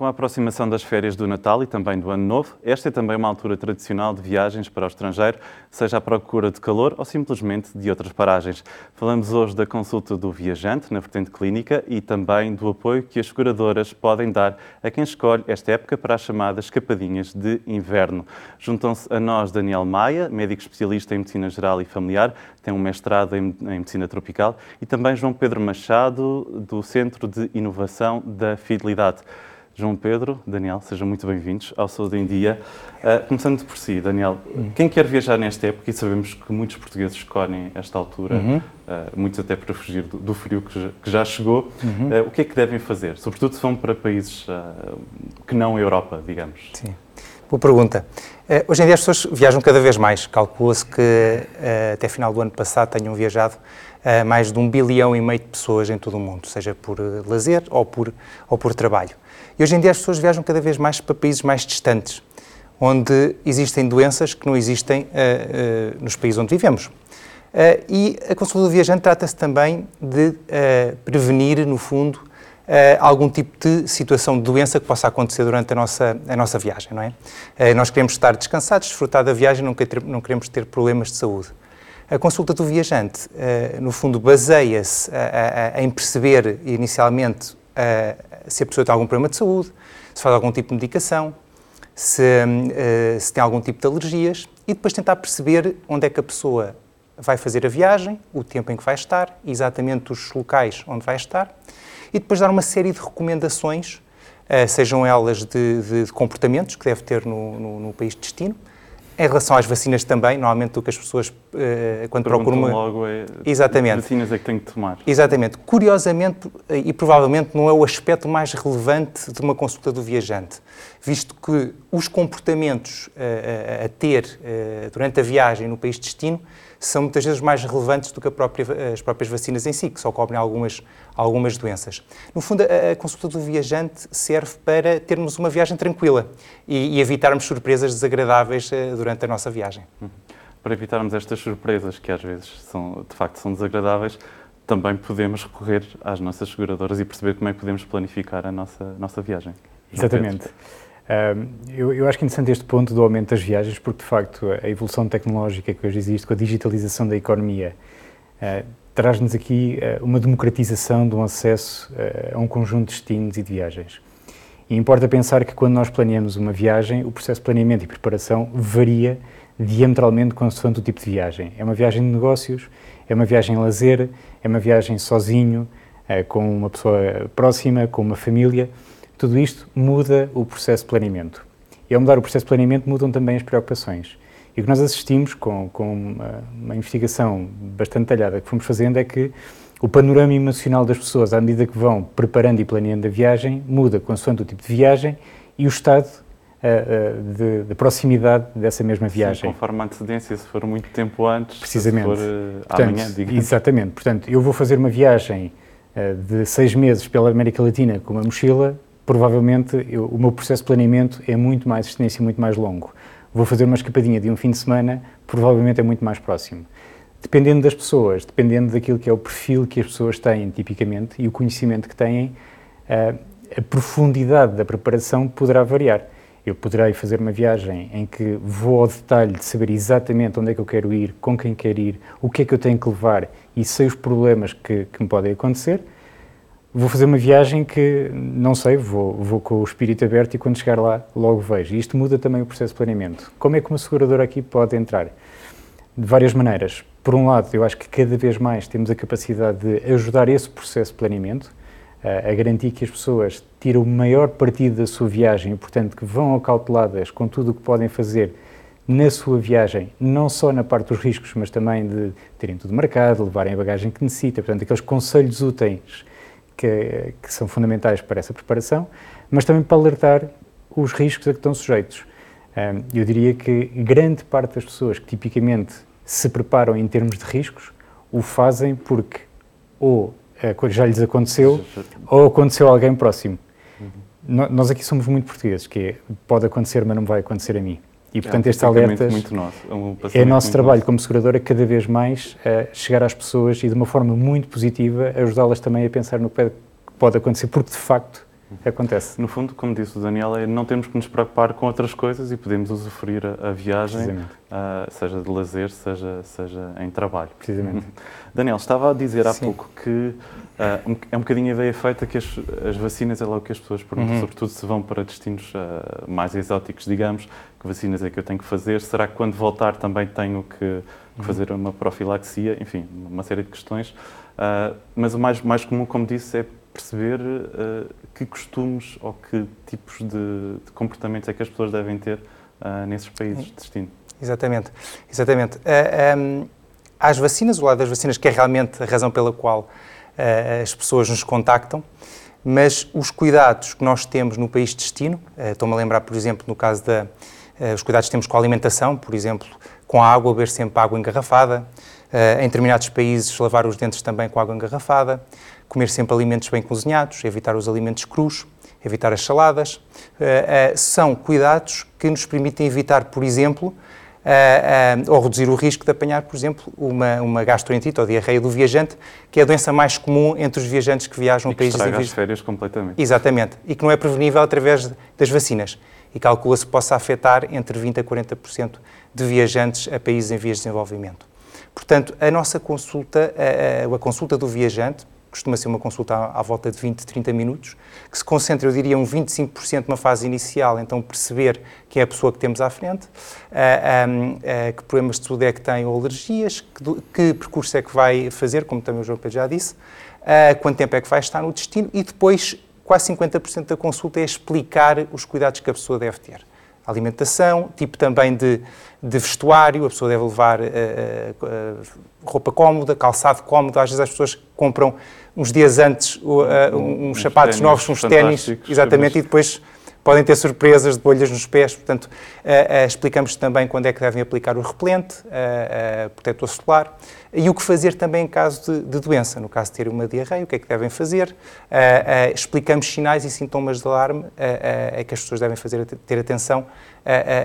Com a aproximação das férias do Natal e também do Ano Novo, esta é também uma altura tradicional de viagens para o estrangeiro, seja à procura de calor ou simplesmente de outras paragens. Falamos hoje da consulta do viajante na vertente clínica e também do apoio que as seguradoras podem dar a quem escolhe esta época para as chamadas escapadinhas de inverno. Juntam-se a nós Daniel Maia, médico especialista em medicina geral e familiar, tem um mestrado em, medicina tropical, e também João Pedro Machado, do Centro de Inovação da Fidelidade. João Pedro, Daniel, sejam muito bem-vindos ao Saúde em Dia. Uh, começando por si, Daniel, uhum. quem quer viajar nesta época, e sabemos que muitos portugueses escolhem esta altura, uhum. uh, muitos até para fugir do, do frio que já, que já chegou, uhum. uh, o que é que devem fazer? Sobretudo se vão para países que não a Europa, digamos. Sim. Boa pergunta. hoje em dia as pessoas viajam cada vez mais. Calcula-se que até final do ano passado tenham viajado mais de um bilhão e meio de pessoas em todo o mundo, seja por lazer ou por, ou por trabalho. E hoje em dia as pessoas viajam cada vez mais para países mais distantes, onde existem doenças que não existem uh, uh, nos países onde vivemos. Uh, e a consulta do viajante trata-se também de prevenir, no fundo, algum tipo de situação de doença que possa acontecer durante a nossa, a nossa viagem, não é? nós queremos estar descansados, desfrutar da viagem, não queremos ter problemas de saúde. A consulta do viajante, no fundo, baseia-se em perceber inicialmente se a pessoa tem algum problema de saúde, se faz algum tipo de medicação, se, uh, se tem algum tipo de alergias e depois tentar perceber onde é que a pessoa vai fazer a viagem, o tempo em que vai estar, exatamente os locais onde vai estar e depois dar uma série de recomendações, sejam elas de, de, de, comportamentos que deve ter no, no, no país de destino, em relação às vacinas também, normalmente o que as pessoas, uh, quando Perguntam procuram... Logo é Exatamente. vacinas é que têm que tomar. Exatamente. Curiosamente, e provavelmente não é o aspecto mais relevante de uma consulta do viajante, visto que os comportamentos uh, a ter durante a viagem no país de destino são muitas vezes mais relevantes do que própria, as próprias vacinas em si, que só cobrem algumas, algumas doenças. No fundo, a, a, consulta do viajante serve para termos uma viagem tranquila e, e evitarmos surpresas desagradáveis uh, durante a nossa viagem. Uhum. Para evitarmos estas surpresas, que às vezes são, de facto são desagradáveis, também podemos recorrer às nossas seguradoras e perceber como é que podemos planificar a nossa, nossa viagem. Exatamente eu, eu, acho que é interessante este ponto do aumento das viagens, porque de facto a evolução tecnológica que hoje existe, com a digitalização da economia, uh, traz-nos aqui uh, uma democratização de um acesso uh, a um conjunto de destinos e de viagens. E importa pensar que quando nós planeamos uma viagem, o processo de planeamento e preparação varia diametralmente consoante o tipo de viagem. É uma viagem de negócios, é uma viagem lazer, é uma viagem sozinho, com uma pessoa próxima, com uma família. Tudo isto muda o processo de planeamento. E ao mudar o processo de planeamento, mudam também as preocupações. E o que nós assistimos com, com uma, uma, investigação bastante detalhada que fomos fazendo é que o panorama emocional das pessoas, à medida que vão preparando e planeando a viagem, muda consoante o tipo de viagem e o estado uh, uh, de, de, proximidade dessa mesma viagem. Sim, conforme a antecedência, se for muito tempo antes, Precisamente. se for uh, Portanto, amanhã, digamos. Exatamente. Portanto, eu vou fazer uma viagem de seis meses pela América Latina com uma mochila, provavelmente eu, o meu processo de planeamento é muito mais extenso e muito mais longo. Vou fazer uma escapadinha de um fim de semana, provavelmente é muito mais próximo. Dependendo das pessoas, dependendo daquilo que é o perfil que as pessoas têm tipicamente e o conhecimento que têm, a, a profundidade da preparação poderá variar. Eu poderei fazer uma viagem em que vou ao detalhe de saber exatamente onde é que eu quero ir, com quem quero ir, o que é que eu tenho que levar e sei os problemas que, que me podem acontecer vou fazer uma viagem que, não sei, vou, vou com o espírito aberto e quando chegar lá logo vejo. E isto muda também o processo de planeamento. Como é que uma seguradora aqui pode entrar? De várias maneiras. Por um lado, eu acho que cada vez mais temos a capacidade de ajudar esse processo de planeamento, a garantir que as pessoas tiram o maior partido da sua viagem e, portanto, que vão acauteladas com tudo o que podem fazer na sua viagem, não só na parte dos riscos, mas também de terem tudo marcado, levarem a bagagem que necessita, portanto, aqueles conselhos úteis que, que, são fundamentais para essa preparação, mas também para alertar os riscos a que estão sujeitos. Eu diria que grande parte das pessoas que tipicamente se preparam em termos de riscos o fazem porque ou coisa já lhes aconteceu ou aconteceu a alguém próximo. Uhum. Nós aqui somos muito portugueses, que é, pode acontecer, mas não vai acontecer a mim. E, é portanto, é estes alertas muito nosso, é, um é nosso trabalho nosso. como seguradora cada vez mais chegar às pessoas e de uma forma muito positiva ajudá-las também a pensar no que pode acontecer, porque de facto acontece. No fundo, como disse o Daniel, é não temos que nos preocupar com outras coisas e podemos usufruir a, a viagem, uh, seja de lazer, seja, seja em trabalho. Precisamente. Daniel, estava a dizer há Sim. pouco que uh, é um bocadinho a ideia feita que as, as, vacinas é logo que as pessoas perguntam, uhum. sobretudo se vão para destinos uh, mais exóticos, digamos, que vacinas é que eu tenho que fazer? Será que quando voltar também tenho que, que uhum. fazer uma profilaxia? Enfim, uma série de questões. mas o mais, mais comum, como disse, é perceber uh, que costumes ou que tipos de, de, comportamentos é que as pessoas devem ter uh, nesses países de destino. Exatamente, exatamente. Uh, eh, um, ehm, as vacinas, o lado das vacinas, que é realmente a razão pela qual as pessoas nos contactam, mas os cuidados que nós temos no país de destino, estou-me a lembrar, por exemplo, no caso da, os cuidados que temos com a alimentação, por exemplo, com a água, beber sempre água engarrafada, em determinados países lavar os dentes também com água engarrafada, comer sempre alimentos bem cozinhados, evitar os alimentos crus, evitar as saladas. Uh, uh, são cuidados que nos permitem evitar, por exemplo, uh, ou reduzir o risco de apanhar, por exemplo, uma, uma gastroenterite ou diarreia do viajante, que é a doença mais comum entre os viajantes que viajam a países de as férias completamente. Exatamente. E que não é prevenível através das vacinas. E calcula-se que possa afetar entre 20% a 40% de viajantes a países em vias de desenvolvimento. Portanto, a nossa consulta, a, a, a consulta do viajante, costuma ser uma consulta à, à, volta de 20, 30 minutos, que se concentra, eu diria, um 25% numa fase inicial, então perceber quem é a pessoa que temos à frente, uh, um, uh, que problemas de saúde é que tem ou alergias, que, que, percurso é que vai fazer, como também o João Pedro já disse, uh, quanto tempo é que vai estar no destino e depois quase 50% da consulta é explicar os cuidados que a pessoa deve ter alimentação, tipo também de, de vestuário, a pessoa deve levar uh, uh, roupa cómoda, calçado cómodo. Às vezes as pessoas compram uns dias antes uh, uns, uns sapatos novos, uns ténis, exatamente, e depois podem ter surpresas de bolhas nos pés. Portanto, explicamos também quando é que devem aplicar o repelente, protetor solar e o que fazer também em caso de, de, doença. No caso de ter uma diarreia, o que é que devem fazer? Uh, uh, explicamos sinais e sintomas de alarme uh, que as pessoas devem fazer, ter atenção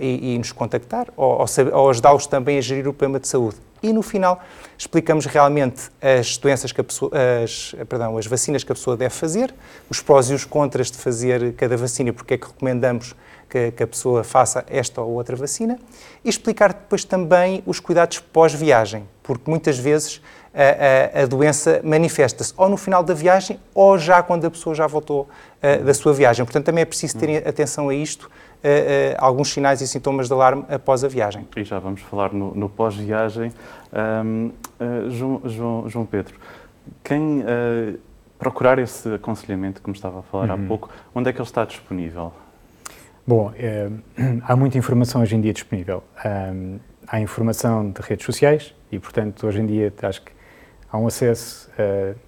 e, e, nos contactar ou, ou, ou ajudá-los também a gerir o problema de saúde. E no final explicamos realmente as doenças que a pessoa, as, perdão, as vacinas que a pessoa deve fazer, os prós e os contras de fazer cada vacina e porque é que recomendamos que, que, a pessoa faça esta ou outra vacina e explicar depois também os cuidados pós-viagem, porque muitas vezes a, a, a doença manifesta-se ou no final da viagem ou já quando a pessoa já voltou uh, da sua viagem. Portanto, também é preciso ter atenção a isto, uh, uh, alguns sinais e sintomas de alarme após a viagem. E já vamos falar no, no pós-viagem. Um, João, João, João, Pedro, quem procurar esse aconselhamento, como estava a falar uhum. há pouco, onde é que ele está disponível? Bom, é, há muita informação hoje em dia disponível. Um, há informação de redes sociais e, portanto, hoje em dia acho que há um acesso uh,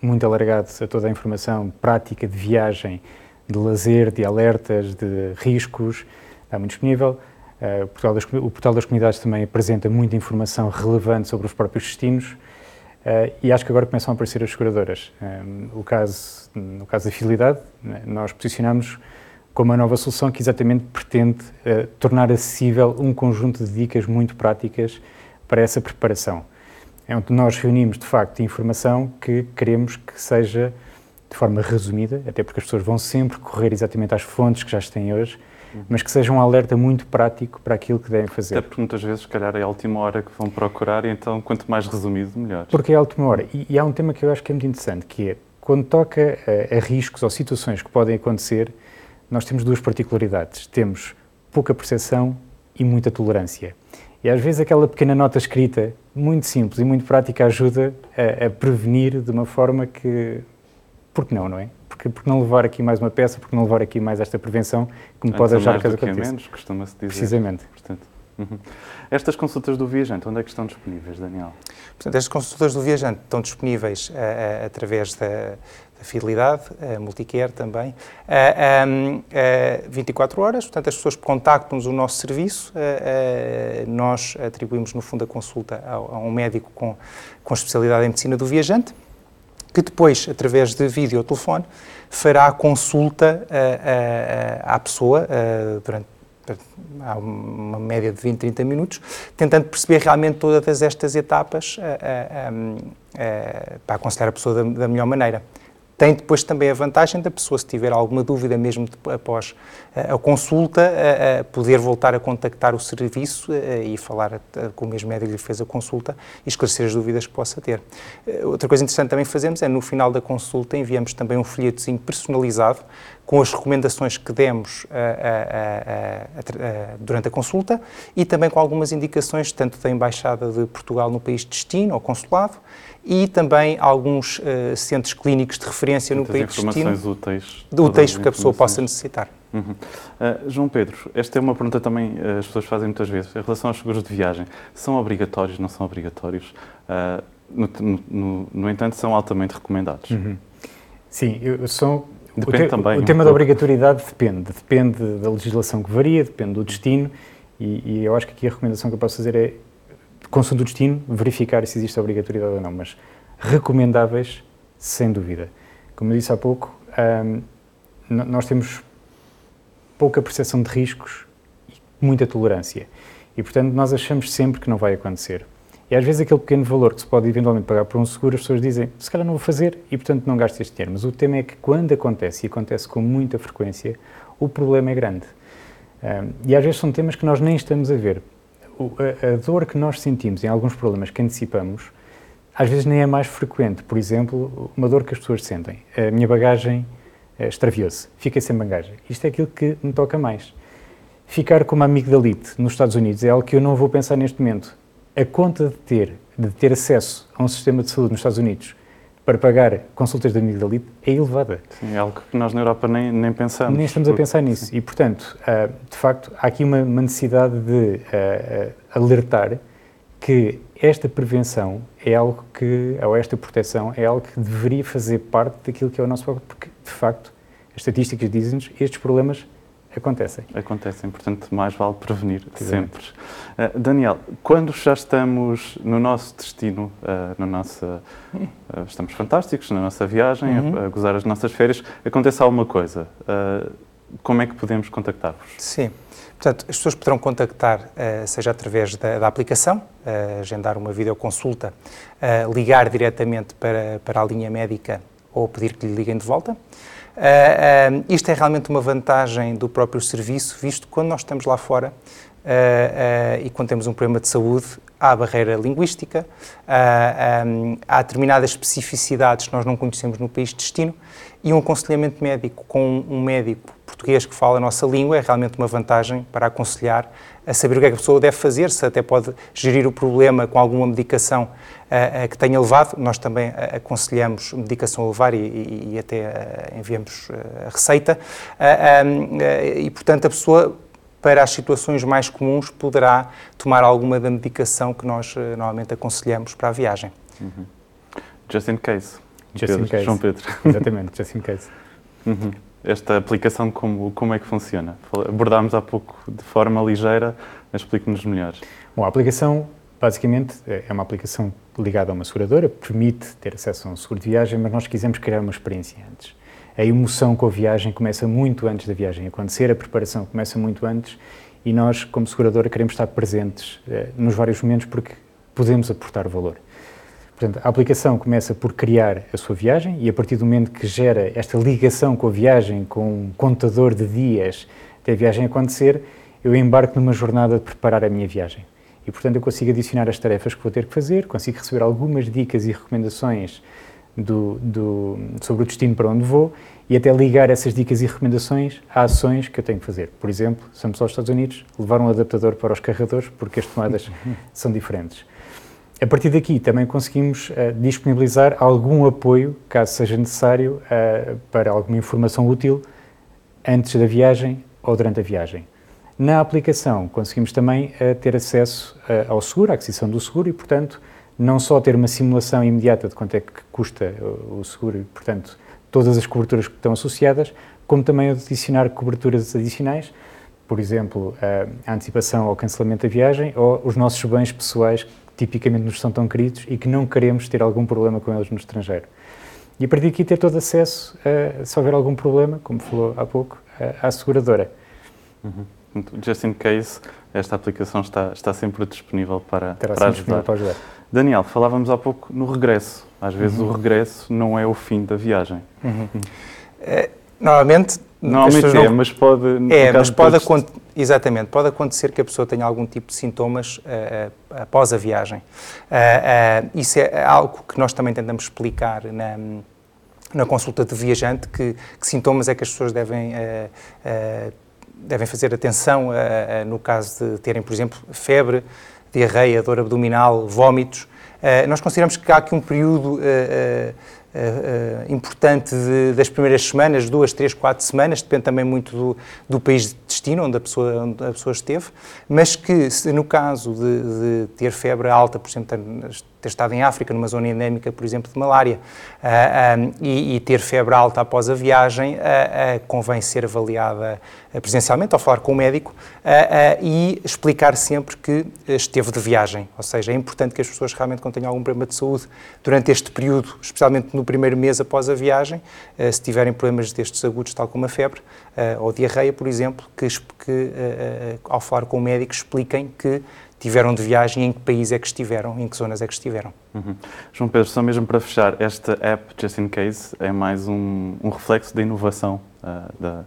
muito alargado a toda a informação prática de viagem, de lazer, de alertas, de riscos, está muito disponível. Uh, o, portal das, o, portal das, Comunidades também apresenta muita informação relevante sobre os próprios destinos uh, e acho que agora começam a aparecer as seguradoras. Um, o caso, no caso da fidelidade, né, nós posicionamos com uma nova solução que exatamente pretende uh, tornar acessível um conjunto de dicas muito práticas para essa preparação. É onde nós reunimos, de facto, informação que queremos que seja de forma resumida, até porque as pessoas vão sempre correr exatamente às fontes que já têm hoje, mas que seja um alerta muito prático para aquilo que devem fazer. Até porque muitas vezes, se calhar, é a última hora que vão procurar, e então quanto mais resumido, melhor. Porque é a última hora. E, e há um tema que eu acho que é muito interessante, que é, quando toca a, a riscos ou situações que podem acontecer, nós temos duas particularidades. Temos pouca percepção e muita tolerância. E às vezes aquela pequena nota escrita, muito simples e muito prática, ajuda a, a prevenir de uma forma que. Por que não, não é? Porque, porque não levar aqui mais uma peça, porque não levar aqui mais esta prevenção que me Antes pode ajudar caso aconteça. menos, costuma-se dizer. Precisamente. Portanto, uhum. Estas consultas do viajante, onde é que estão disponíveis, Daniel? Portanto, estas consultas do viajante estão disponíveis uh, uh, através da a fidelidade, a multicare também, a, a, a 24 horas, portanto as pessoas contactam-nos o nosso serviço, nós atribuímos no fundo a consulta a, a, um médico com, com especialidade em medicina do viajante, que depois, através de vídeo ou telefone, fará a consulta à pessoa durante há uma média de 20, 30 minutos, tentando perceber realmente todas estas etapas para aconselhar a pessoa da, da melhor maneira tem depois também a vantagem da pessoa, se tiver alguma dúvida, mesmo após a consulta, poder voltar a contactar o serviço e falar com o mesmo médico que fez a consulta e esclarecer as dúvidas que possa ter. Outra coisa interessante também fazemos é, no final da consulta, enviamos também um folhetozinho personalizado com as recomendações que demos durante a consulta e também com algumas indicações, tanto da Embaixada de Portugal no país de destino, ao consulado, e também alguns uh, centros clínicos de referência Muitas no país de destino. informações úteis. Úteis que a pessoa possa necessitar. Uhum. Uh, João Pedro, esta é uma pergunta também uh, as pessoas fazem muitas vezes. Em relação aos seguros de viagem, são obrigatórios, não são obrigatórios? No, no, no, entanto, são altamente recomendados. Uhum. Sim, eu sou... Depende o te, também. O um tema pouco. da obrigatoriedade depende. Depende da legislação que varia, depende do destino e, e eu acho que aqui a recomendação que eu posso fazer é consoante o destino, verificar se existe obrigatoriedade ou não, mas recomendáveis, sem dúvida. Como eu disse há pouco, um, nós temos pouca percepção de riscos e muita tolerância. E, portanto, nós achamos sempre que não vai acontecer. E às vezes aquele pequeno valor que se pode eventualmente pagar por um seguro, as pessoas dizem, se calhar não vou fazer e, portanto, não gasto este dinheiro. Mas o tema é que quando acontece, e acontece com muita frequência, o problema é grande. Um, e às vezes são temas que nós nem estamos a ver a, a, dor que nós sentimos em alguns problemas que antecipamos, às vezes nem é mais frequente. Por exemplo, uma dor que as pessoas sentem. A minha bagagem eh, extraviou-se, fiquei sem bagagem. Isto é aquilo que me toca mais. Ficar como amigdalite nos Estados Unidos é algo que eu não vou pensar neste momento. A conta de ter, de ter acesso a um sistema de saúde nos Estados Unidos para pagar consultas de amigdalite é elevada. Sim, é algo que nós na Europa nem, nem pensamos. Nem estamos a pensar nisso. E, portanto, uh, de facto, há aqui uma, uma necessidade de uh, alertar que esta prevenção é algo que, ou esta proteção, é algo que deveria fazer parte daquilo que é o nosso papel, porque, de facto, as estatísticas dizem-nos estes problemas acontecem. Acontecem, portanto, mais vale prevenir sempre. Uh, Daniel, quando já estamos no nosso destino, uh, na nossa, uh, estamos fantásticos na nossa viagem, uhum. a, a, gozar as nossas férias, acontece alguma coisa, como é que podemos contactar-vos? Sim. Portanto, as pessoas poderão contactar, seja através da, da aplicação, agendar uma videoconsulta, ligar diretamente para, para a linha médica ou pedir que lhe liguem de volta. Uh, uh, isto é realmente uma vantagem do próprio serviço, visto que quando nós estamos lá fora uh, e quando temos um problema de saúde, há barreira linguística, um, há determinadas especificidades que nós não conhecemos no país de destino e um aconselhamento médico com um médico português que fala a nossa língua é realmente uma vantagem para aconselhar a saber o que é que a pessoa deve fazer, se até pode gerir o problema com alguma medicação uh, que tenha levado. Nós também uh, aconselhamos medicação a levar e, e, e até uh, enviamos a receita. Um, e, portanto, a pessoa, para as situações mais comuns, poderá tomar alguma da medicação que nós normalmente aconselhamos para a viagem. Uhum. Just in case. Just Pedro, in case. João Pedro. Exatamente, just in case. Uhum esta aplicação, como, como é que funciona? Abordámos há pouco de forma ligeira, explique-nos melhor. Bom, a aplicação, basicamente, é uma aplicação ligada a uma seguradora, permite ter acesso a um seguro de viagem, mas nós quisemos criar uma experiência antes. A emoção com a viagem começa muito antes da viagem acontecer, a preparação começa muito antes e nós, como seguradora, queremos estar presentes eh, nos vários momentos porque podemos aportar valor. Portanto, a aplicação começa por criar a sua viagem e a partir do momento que gera esta ligação com a viagem, com um contador de dias até a viagem acontecer, eu embarco numa jornada de preparar a minha viagem. E, portanto, eu consigo adicionar as tarefas que vou ter que fazer, consigo receber algumas dicas e recomendações do, do, sobre o destino para onde vou e até ligar essas dicas e recomendações a ações que eu tenho que fazer. Por exemplo, estamos aos Estados Unidos, levar um adaptador para os carregadores porque as tomadas são diferentes. A partir daqui também conseguimos uh, disponibilizar algum apoio, caso seja necessário, uh, para alguma informação útil antes da viagem ou durante a viagem. Na aplicação conseguimos também uh, ter acesso ao seguro, à aquisição do seguro e, portanto, não só ter uma simulação imediata de quanto é que custa o seguro e, portanto, todas as coberturas que estão associadas, como também adicionar coberturas adicionais, por exemplo, a antecipação ou cancelamento da viagem ou os nossos bens pessoais tipicamente nos são tão queridos e que não queremos ter algum problema com eles no estrangeiro. E a partir daqui ter todo acesso, a, se houver algum problema, como falou há pouco, à seguradora. Uhum. Just in case, esta aplicação está, está sempre disponível para, Terá para, sempre ajudar. disponível para ajudar. Daniel, falávamos há pouco no regresso. Às vezes Uhum. o regresso não é o fim da viagem. Eh, normalmente, as Normalmente é, não- mas pode. É, mas de pode acontecer, exatamente, pode acontecer que a pessoa tenha algum tipo de sintomas eh, eh, após a viagem. Eh, isso é algo que nós também tentamos explicar na, na consulta de viajante, que, que sintomas é que as pessoas devem, devem fazer atenção no caso de terem, por exemplo, febre, diarreia, dor abdominal, vómitos. Eh, nós consideramos que há aqui um período eh, eh, importante de- das primeiras semanas, duas, três, quatro semanas, depende também muito do, do país de destino onde a pessoa, onde a pessoa esteve, mas que se no caso de, de ter febre alta, por exemplo, ter, estado em África, numa zona endémica, por exemplo, de malária, ah, ah, e, e ter febre alta após a viagem, ah, ah, convém ser avaliada presencialmente, ao falar com o médico, e explicar sempre que esteve de viagem. Ou seja, é importante que as pessoas realmente, quando tenham algum problema de saúde durante este período, especialmente no primeiro mês após a viagem, se tiverem problemas destes agudos, tal como a febre ou diarreia, por exemplo, que, que ao falar com o médico expliquem que tiveram de viagem, em que país é que estiveram, em que zonas é que estiveram. Uhum. João Pedro, só mesmo para fechar, esta app Just in Case é mais um, um reflexo da inovação ah, da-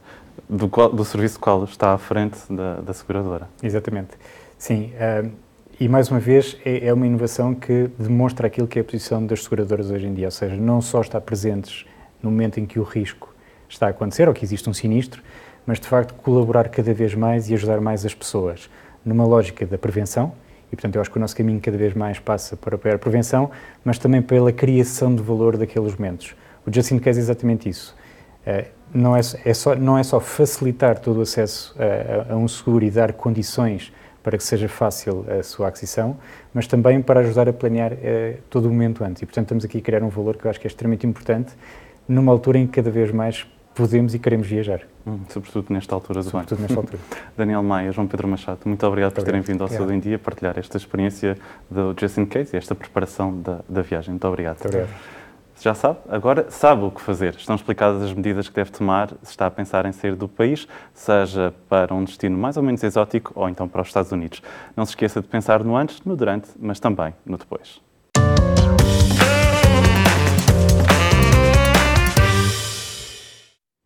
do, qual- do serviço qual está à frente da, da seguradora. Exatamente. Sim, ah, e mais uma vez é, é uma inovação que demonstra aquilo que é a posição das seguradoras hoje em dia, ou seja, não só estar presentes no momento em que o risco está a acontecer ou que existe um sinistro, mas de facto colaborar cada vez mais e ajudar mais as pessoas numa lógica da prevenção. E, portanto, eu acho que o nosso caminho cada vez mais passa para a prevenção, mas também pela criação de valor daqueles momentos. O Just in Case é exatamente isso. Eh, não, é, é só, não é só facilitar todo o acesso a, a- a um seguro e dar condições para que seja fácil a sua aquisição, mas também para ajudar a planear eh, todo o momento antes. E, portanto, estamos aqui a criar um valor que eu acho que é extremamente importante numa altura em que cada vez mais podemos e queremos viajar, Hum, sobretudo nesta altura do ano. sobretudo nesta altura. Daniel Maia, João Pedro Machado, muito obrigado por Muito terem obrigado. vindo ao. Saúde em Dia partilhar esta experiência do Just in Case e esta preparação da, da viagem. Muito obrigado. Muito obrigado. Já sabe, agora sabe o que fazer. Estão explicadas as medidas que deve tomar se está a pensar em sair do país, seja para um destino mais ou menos exótico ou então para os Estados Unidos. Não se esqueça de pensar no antes, no durante, mas também no depois.